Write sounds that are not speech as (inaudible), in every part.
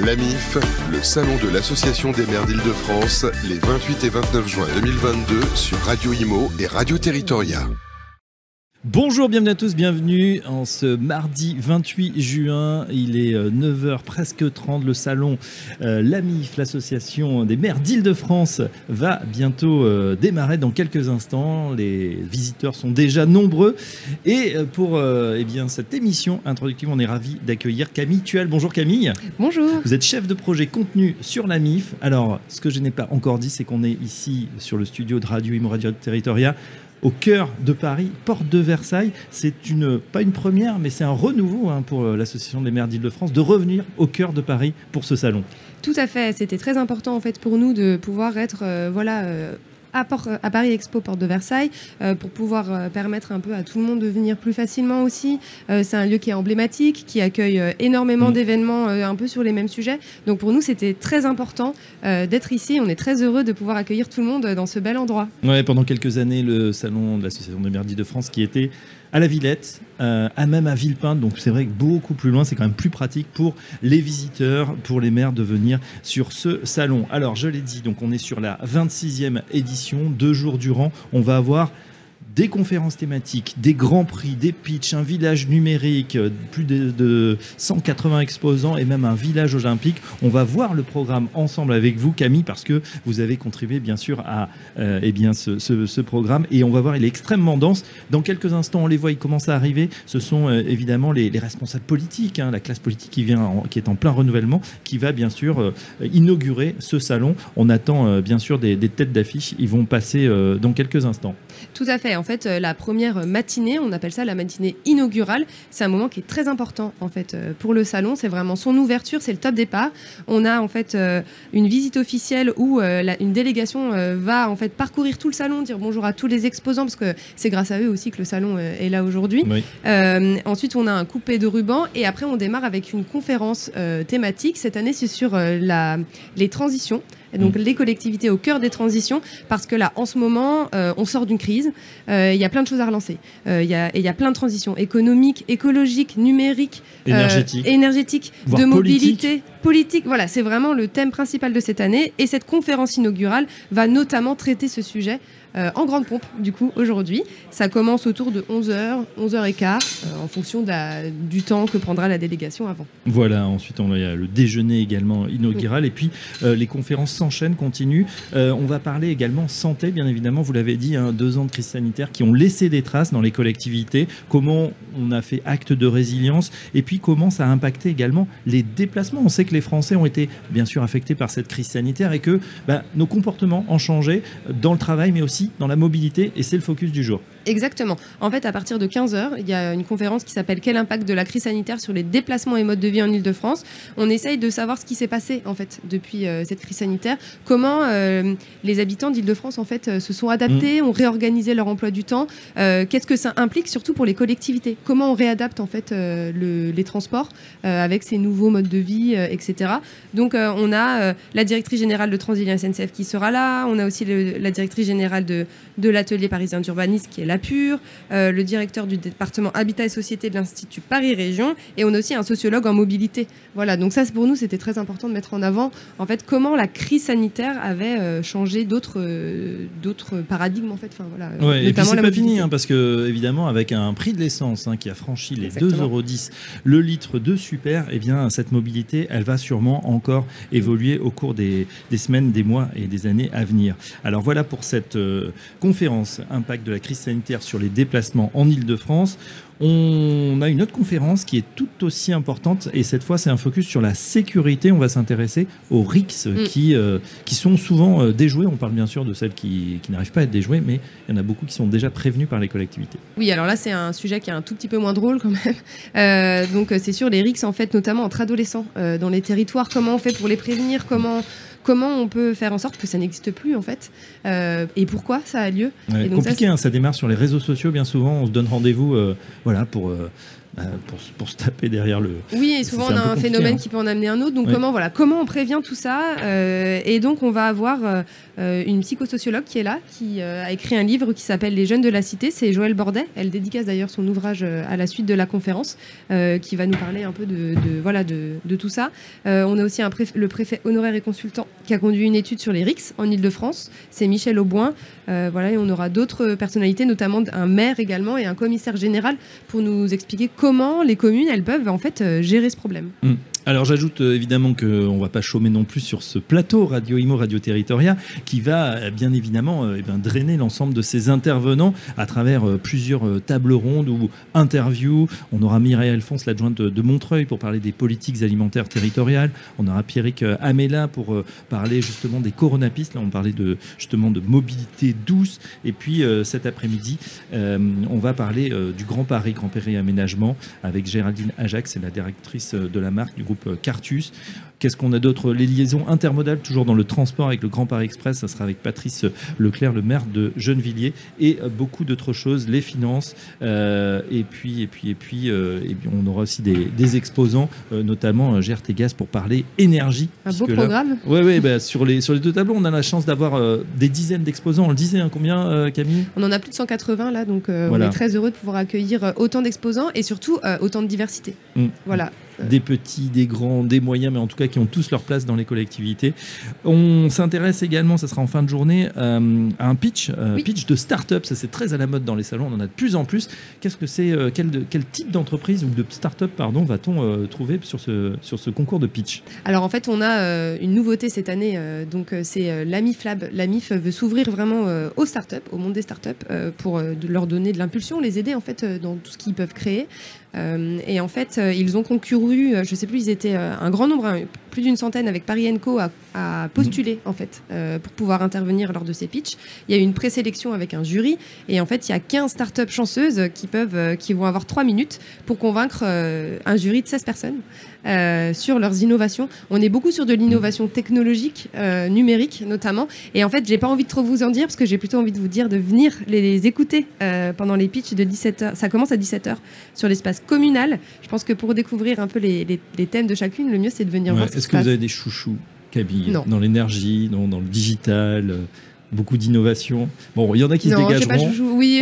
L'AMIF, le salon de l'Association des maires d'Île-de-France, les 28 et 29 juin 2022 sur Radio Imo et Radio Territoria. Bonjour, bienvenue à tous, bienvenue en ce mardi 28 juin. Il est 9h euh, presque 30. Le salon euh, l'AMIF, l'association des maires d'Île-de-France, va bientôt euh, démarrer dans quelques instants. Les visiteurs sont déjà nombreux. Et pour eh bien, cette émission introductive, on est ravi d'accueillir Camille Tuel. Bonjour Camille. Bonjour. Vous êtes chef de projet contenu sur l'AMIF. Alors, ce que je n'ai pas encore dit, c'est qu'on est ici sur le studio de Radio Imo Radio Territoria au cœur de Paris, porte de Versailles. C'est une, pas une première, mais c'est un renouveau hein, pour euh, l'Association des maires d'Île-de-France de revenir au cœur de Paris pour ce salon. Tout à fait, c'était très important en fait pour nous de pouvoir être euh, voilà euh, à, Paris Expo, porte de Versailles, euh, pour pouvoir euh, permettre un peu à tout le monde de venir plus facilement aussi. Euh, c'est un lieu qui est emblématique, qui accueille énormément mm. d'événements un peu sur les mêmes sujets. Donc pour nous, c'était très important d'être ici. On est très heureux de pouvoir accueillir tout le monde dans ce bel endroit. Ouais, pendant quelques années, le salon de l'Association des Merdis de France qui était à la Villette, euh, à même à Villepinte. Donc c'est vrai que beaucoup plus loin, c'est quand même plus pratique pour les visiteurs, pour les maires de venir sur ce salon. Alors je l'ai dit, donc on est sur la 26e édition, deux jours durant. On va avoir des conférences thématiques, des grands prix, des pitchs, un village numérique, euh, plus de, 180 exposants et même un village olympique. On va voir le programme ensemble avec vous, Camille, parce que vous avez contribué bien sûr à euh, eh bien, ce, programme et on va voir, il est extrêmement dense. Dans quelques instants, on les voit, ils commencent à arriver. Ce sont euh, évidemment les, responsables politiques, hein, la classe politique qui vient, qui est en plein renouvellement, qui va bien sûr inaugurer ce salon. On attend bien sûr des, des têtes d'affiche. Ils vont passer dans quelques instants. Tout à fait. En fait, euh, la première matinée, on appelle ça la matinée inaugurale. C'est un moment qui est très important en fait euh, pour le salon. C'est vraiment son ouverture, c'est le top départ. On a en fait euh, une visite officielle où une délégation va en fait parcourir tout le salon, dire bonjour à tous les exposants parce que c'est grâce à eux aussi que le salon est là aujourd'hui. ensuite, on a un coupé de ruban et après on démarre avec une conférence thématique. Cette année, c'est sur la, les transitions donc mm. les collectivités au cœur des transitions, parce que là, en ce moment, euh, on sort d'une crise, euh, il y a plein de choses à relancer. Euh, il y, a, y a plein de transitions économiques, écologiques, numériques, énergétiques, de mobilité, politique. Voilà, c'est vraiment le thème principal de cette année. Et cette conférence inaugurale va notamment traiter ce sujet. Euh, en grande pompe, du coup, aujourd'hui. Ça commence autour de 11h, 11h15, euh, en fonction du temps que prendra la délégation avant. Voilà, ensuite, on a le déjeuner également inaugural. Et puis, euh, les conférences s'enchaînent, continuent. on va parler également santé, bien évidemment. Vous l'avez dit, hein, deux ans de crise sanitaire qui ont laissé des traces dans les collectivités. Comment on a fait acte de résilience. Et puis, comment ça a impacté également les déplacements. On sait que les Français ont été, bien sûr, affectés par cette crise sanitaire et que bah, nos comportements ont changé dans le travail, mais aussi dans la mobilité, et c'est le focus du jour. Exactement. En fait, à partir de 15h, il y a une conférence qui s'appelle Quel impact de la crise sanitaire sur les déplacements et modes de vie en Ile-de-France On essaye de savoir ce qui s'est passé en fait depuis euh, cette crise sanitaire, comment euh, les habitants d'Île-de-France en fait euh, se sont adaptés, mm. ont réorganisé leur emploi du temps, qu'est-ce que ça implique surtout pour les collectivités, comment on réadapte en fait les transports avec ces nouveaux modes de vie, etc. Donc on a la directrice générale de Transilien SNCF qui sera là, on a aussi la directrice générale de, de l'atelier parisien d'urbanisme qui est là Pure, euh, le directeur du département Habitat et Société de l'Institut Paris Région, et on a aussi un sociologue en mobilité. Voilà, donc ça pour nous c'était très important de mettre en avant en fait comment la crise sanitaire avait euh, changé d'autres euh, d'autres paradigmes en fait. Enfin voilà. et puis c'est pas fini hein, parce que évidemment avec un prix de l'essence hein, qui a franchi les 2,10 euros le litre de super, et eh bien cette mobilité elle va sûrement encore évoluer au cours des, des, semaines, des mois et des années à venir. Alors voilà pour cette conférence impact de la crise sanitaire sur les déplacements en Ile-de-France. On a une autre conférence qui est tout aussi importante et cette fois c'est un focus sur la sécurité. On va s'intéresser aux RICS mm. qui, euh, qui sont souvent euh, déjouées. On parle bien sûr de celles qui, qui n'arrivent pas à être déjouées, mais il y en a beaucoup qui sont déjà prévenues par les collectivités. Oui, alors là c'est un sujet qui est un tout petit peu moins drôle quand même. (laughs) Euh, donc c'est sur les RICS en fait, notamment entre adolescents dans les territoires. Comment on fait pour les prévenir? Comment comment on peut faire en sorte que ça n'existe plus en fait euh, et pourquoi ça a lieu. compliqué, ça, hein, ça, démarre sur les réseaux sociaux bien souvent, on se donne rendez-vous euh, voilà, pour, euh, euh, pour, pour, se taper derrière le. Oui, et souvent on a un, phénomène hein. qui peut en amener un autre. Donc comment voilà, comment on prévient tout ça Et donc on va avoir une psychosociologue qui est là, qui a écrit un livre qui s'appelle Les jeunes de la cité. C'est Joël Bordet. Elle dédicace d'ailleurs son ouvrage à la suite de la conférence, qui va nous parler un peu de, voilà de, de, tout ça. on a aussi un le préfet honoraire et consultant qui a conduit une étude sur les RICS en Ile-de-France. C'est Michel Auboin. et on aura d'autres personnalités, notamment un maire également et un commissaire général pour nous expliquer comment les communes, elles peuvent en fait euh, gérer ce problème. Mmh. Alors j'ajoute euh, évidemment qu'on ne va pas chômer non plus sur ce plateau Radio Imo Radio Territoria qui va euh, bien évidemment euh, eh bien, drainer l'ensemble de ces intervenants à travers plusieurs tables rondes ou interviews. On aura Mireille Alphonse, l'adjointe de, Montreuil, pour parler des politiques alimentaires territoriales. On aura Pierrick Amela pour parler justement des coronapistes. Là on parlait de, justement de mobilité douce. Et puis cet après-midi, on va parler du Grand Paris, Grand Paris Aménagement avec Géraldine Ajax, c'est la directrice de la marque du groupe Cartus. Qu'est-ce qu'on a d'autre? Les liaisons intermodales, toujours dans le transport avec le Grand Paris Express. Ça sera avec Patrice Leclerc, le maire de Gennevilliers, et beaucoup d'autres choses, les finances. Euh, et puis, et puis, et puis, euh, et puis, on aura aussi des, exposants, euh, notamment GRT Gaz pour parler énergie. Un beau programme. Oui, ouais, bah, sur les sur les deux tableaux, on a la chance d'avoir des dizaines d'exposants. On le disait, hein, combien, Camille? On en a plus de 180 là, donc on est très heureux de pouvoir accueillir autant d'exposants et surtout autant de diversité. Mm. Voilà des petits, des grands, des moyens, mais en tout cas qui ont tous leur place dans les collectivités. On s'intéresse également, ça sera en fin de journée, euh, à un pitch, euh, pitch de start-up. Ça c'est très à la mode dans les salons, on en a de plus en plus. Qu'est-ce que c'est euh, quel, quel, type d'entreprise ou de start-up pardon va-t-on trouver sur ce, sur ce concours de pitch? Alors en fait, on a une nouveauté cette année. donc c'est l'AMIF Lab. L'AMIF veut s'ouvrir vraiment aux start-up, au monde des start-up, pour leur donner de l'impulsion, les aider en fait dans tout ce qu'ils peuvent créer. Euh, et en fait, euh, ils ont concouru, euh, je sais plus, ils étaient un grand nombre, hein, plus d'une centaine avec Paris Co à, à postuler en fait pour pouvoir intervenir lors de ces pitchs. Il y a eu une présélection avec un jury et en fait, il y a 15 startups chanceuses qui peuvent, qui vont avoir 3 minutes pour convaincre un jury de 16 personnes. Euh, sur leurs innovations. On est beaucoup sur de l'innovation technologique, euh, numérique notamment. Et en fait, j'ai pas envie de trop vous en dire parce que j'ai plutôt envie de vous dire de venir les, écouter euh, pendant les pitchs de 17h. Ça commence à 17h sur l'espace communal. Je pense que pour découvrir un peu les, thèmes de chacune, le mieux c'est de venir voir. Est-ce que vous avez des chouchous, Camille, dans l'énergie, dans, dans, le digital beaucoup d'innovation? Bon, il y en a qui se dégageront.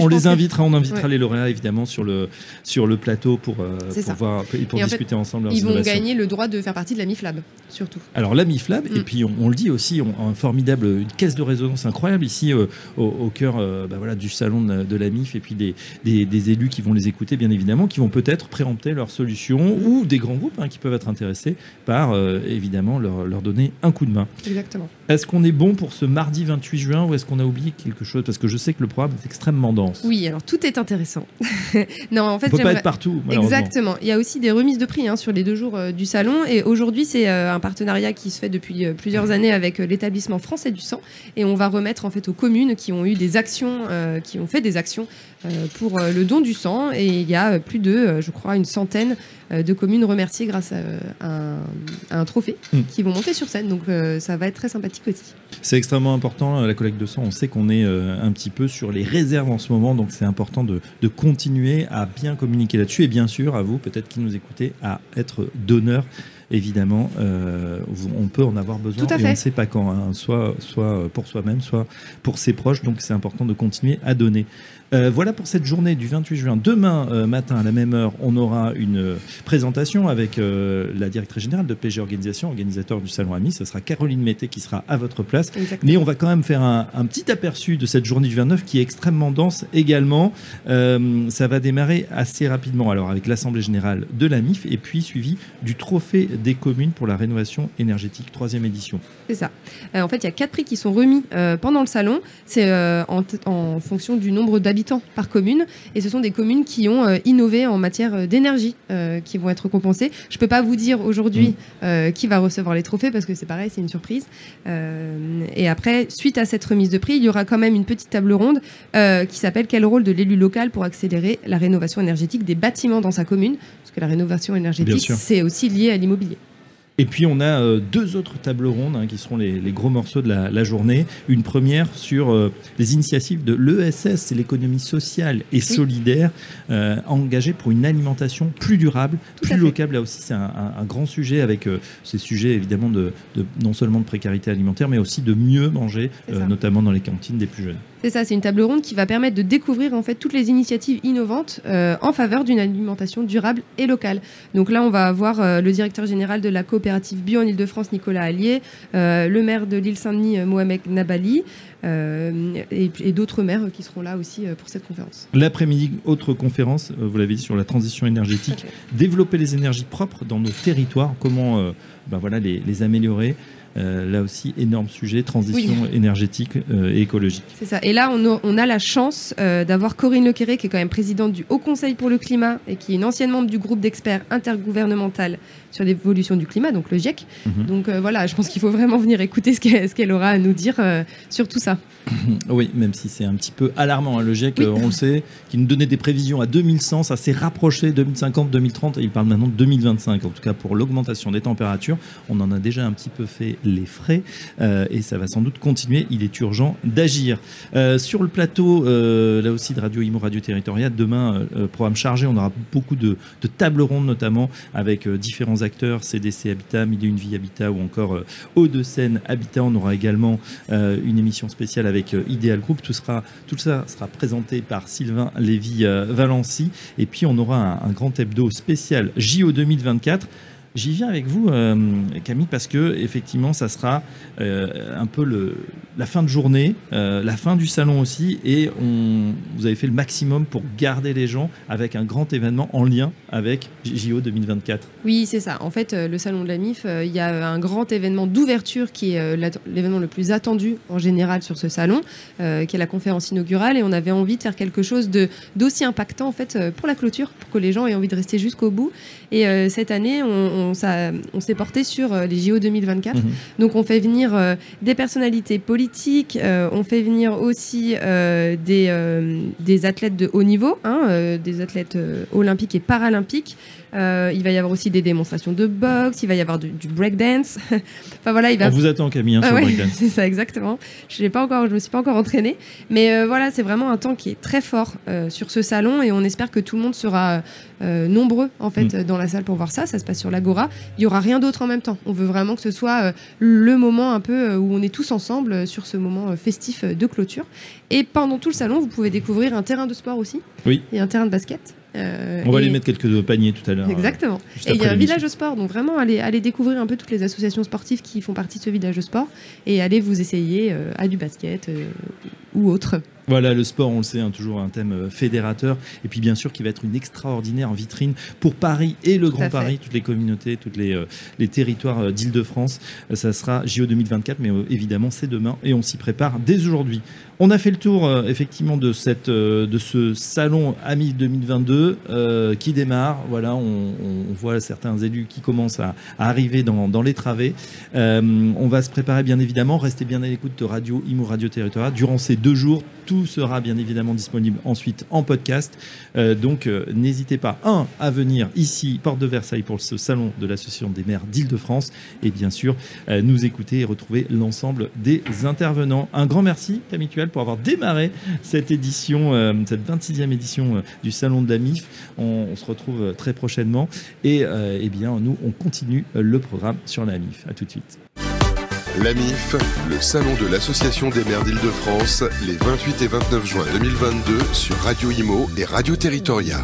on les invitera, on invitera les lauréats évidemment sur le sur le plateau pour euh, pour, voir, pour discuter ensemble. Ils vont gagner le droit de faire partie de la MIFLAB surtout. Alors la MIFLAB et mm. puis on, le dit aussi, on, un formidable une caisse de résonance incroyable ici euh, au, cœur euh, bah voilà du salon de, la MIF et puis des, des, élus qui vont les écouter bien évidemment, qui vont peut-être préempter leurs solutions ou des grands groupes hein, qui peuvent être intéressés par évidemment leur, leur donner un coup de main. Exactement. Est-ce qu'on est bon pour ce mardi 28 juin ou est-ce qu'on a oublié quelque chose? Parce que je sais que le programme est extrêmement dense. Oui, alors tout est intéressant. (laughs) non, en fait, on peut pas être partout. Exactement. Il y a aussi des remises de prix hein, sur les deux jours euh, du salon. Et aujourd'hui, c'est euh, un partenariat qui se fait depuis euh, plusieurs années avec l'établissement français du sang. Et on va remettre en fait aux communes qui ont eu des actions, qui ont fait des actions pour le don du sang. Et il y a plus de, je crois, une centaine de communes remerciées grâce à un, trophée hmm. qui vont monter sur scène. Donc ça va être très sympathique c'est extrêmement important, euh, la collecte de sang. On sait qu'on est euh, un petit peu sur les réserves en ce moment, donc c'est important de, continuer à bien communiquer là-dessus. Et bien sûr, à vous, peut-être qui nous écoutez, à être donneur évidemment, euh, on peut en avoir besoin et on ne sait pas quand, hein. soit, soit pour soi-même, soit pour ses proches. Donc c'est important de continuer à donner. Euh, voilà pour cette journée du 28 juin. Demain euh, matin, à la même heure, on aura une euh, présentation avec la directrice générale de PG Organisation, organisateur du Salon Ami. Ce sera Caroline Mété qui sera à votre place. Mais on va quand même faire un, petit aperçu de cette journée du 29 qui est extrêmement dense également. ça va démarrer assez rapidement. Alors avec l'Assemblée générale de la MIF et puis suivi du Trophée des communes pour la rénovation énergétique, troisième édition. C'est ça. en fait, il y a quatre prix qui sont remis pendant le salon. C'est en, en fonction du nombre d'habitants par commune. Et ce sont des communes qui ont euh, innové en matière euh, d'énergie euh, qui vont être compensées. Je ne peux pas vous dire aujourd'hui mm. qui va recevoir les trophées parce que c'est pareil, c'est une surprise. et après, suite à cette remise de prix, il y aura quand même une petite table ronde qui s'appelle Quel rôle de l'élu local pour accélérer la rénovation énergétique des bâtiments dans sa commune? Parce que la rénovation énergétique, c'est aussi lié à l'immobilier. Et puis on a euh, deux autres tables rondes hein, qui seront les, gros morceaux de la, journée. Une première sur euh, les initiatives de l'ESS, c'est l'économie sociale et solidaire, euh, engagée pour une alimentation plus durable, plus locale. Là aussi, c'est un, grand sujet avec ces sujets évidemment de, non seulement de précarité alimentaire, mais aussi de mieux manger, notamment dans les cantines des plus jeunes. C'est ça, c'est une table ronde qui va permettre de découvrir en fait toutes les initiatives innovantes en faveur d'une alimentation durable et locale. Donc là, on va avoir le directeur général de la coopérative bio en Ile-de-France, Nicolas Allier, euh, le maire de l'île Saint-Denis, euh, Mohamed Nabali, euh, et, d'autres maires qui seront là aussi pour cette conférence. L'après-midi, autre conférence, vous l'avez dit, sur la transition énergétique, développer les énergies propres dans nos territoires, comment ben voilà, les améliorer. Euh, là aussi, énorme sujet, transition énergétique euh, et écologique. C'est ça. Et là, on a, la chance euh, d'avoir Corinne Lequeré, qui est quand même présidente du Haut Conseil pour le climat et qui est une ancienne membre du groupe d'experts intergouvernemental sur l'évolution du climat, donc le GIEC. Mhm. Donc voilà, je pense qu'il faut vraiment venir écouter ce qu'elle aura à nous dire sur tout ça. (laughs) Oui, même si c'est un petit peu alarmant. Hein, le GIEC, on le sait, qui nous donnait des prévisions à 2100, ça s'est rapproché 2050, 2030, et il parle maintenant de 2025, en tout cas pour l'augmentation des températures. On en a déjà un petit peu fait les frais, euh, et ça va sans doute continuer. Il est urgent d'agir. Euh, sur le plateau, euh, là aussi de Radio Imo, Radio Territoriale, demain, programme chargé, on aura beaucoup de, tables rondes, notamment avec différents acteurs, CDC Habitat, Mille une vie Habitat ou encore Hauts-de-Seine Habitat. On aura également une émission spéciale avec Ideal Group. Tout, sera, tout ça sera présenté par Sylvain Lévy-Valency. Et puis, on aura un, un grand hebdo spécial JO 2024. J'y viens avec vous, euh, Camille, parce que effectivement, ça sera euh, un peu la fin de journée, euh, la fin du salon aussi, et vous avez fait le maximum pour garder les gens avec un grand événement en lien avec JO 2024. Oui, c'est ça. En fait, le salon de la MIF, il y a un grand événement d'ouverture qui est l'événement le plus attendu en général sur ce salon, qui est la conférence inaugurale, et on avait envie de faire quelque chose d'aussi impactant en fait pour la clôture, pour que les gens aient envie de rester jusqu'au bout. Et cette année, on, s'est porté sur euh, les JO 2024. Mhm. Donc on fait venir euh, des personnalités politiques, euh, on fait venir aussi des, des athlètes de haut niveau, hein, des athlètes olympiques et paralympiques. Il va y avoir aussi des démonstrations de boxe, il va y avoir du, breakdance. (laughs) enfin voilà, il va. On vous attend Camille hein, sur le breakdance. (laughs) C'est ça exactement. Je n'ai pas encore, je me suis pas encore entraînée, mais voilà, c'est vraiment un temps qui est très fort sur ce salon et on espère que tout le monde sera nombreux en fait mm. dans la salle pour voir ça. Ça se passe sur l'Agora il y aura rien d'autre en même temps. On veut vraiment que ce soit euh, le moment un peu euh, où on est tous ensemble euh, sur ce moment festif de clôture. Et pendant tout le salon, vous pouvez découvrir un terrain de sport aussi. Oui. Et un terrain de basket. On va les mettre quelques paniers tout à l'heure. Exactement. et il y a un village de sport, donc vraiment allez, allez découvrir un peu toutes les associations sportives qui font partie de ce village de sport et allez vous essayer à du basket ou autre. Voilà, le sport, on le sait, hein, toujours un thème euh, fédérateur. Et puis, bien sûr, qui va être une extraordinaire vitrine pour Paris et le Grand Paris, toutes les communautés, tous les, euh, les territoires euh, d'Île-de-France. ça sera JO 2024, mais évidemment, c'est demain et on s'y prépare dès aujourd'hui. On a fait le tour, effectivement, de, cette, de ce salon AMI 2022 qui démarre. Voilà, on, voit certains élus qui commencent à, arriver dans, les travées. on va se préparer, bien évidemment. Restez bien à l'écoute de Radio Imo Radio Territoire durant ces deux jours. Tout sera bien évidemment disponible ensuite en podcast. Euh, donc euh, n'hésitez pas, un, à venir ici, porte de Versailles, pour ce salon de l'Association des maires d'Île-de-France. Et bien sûr, euh, nous écouter et retrouver l'ensemble des intervenants. Un grand merci, Camille pour avoir démarré cette édition, cette 26e édition du Salon de la MIF. On, se retrouve très prochainement. Et eh bien, nous, on continue le programme sur la MIF. À tout de suite. L'AMIF, le salon de l'Association des maires d'Île-de-France, les 28 et 29 juin 2022 sur Radio Imo et Radio Territoria.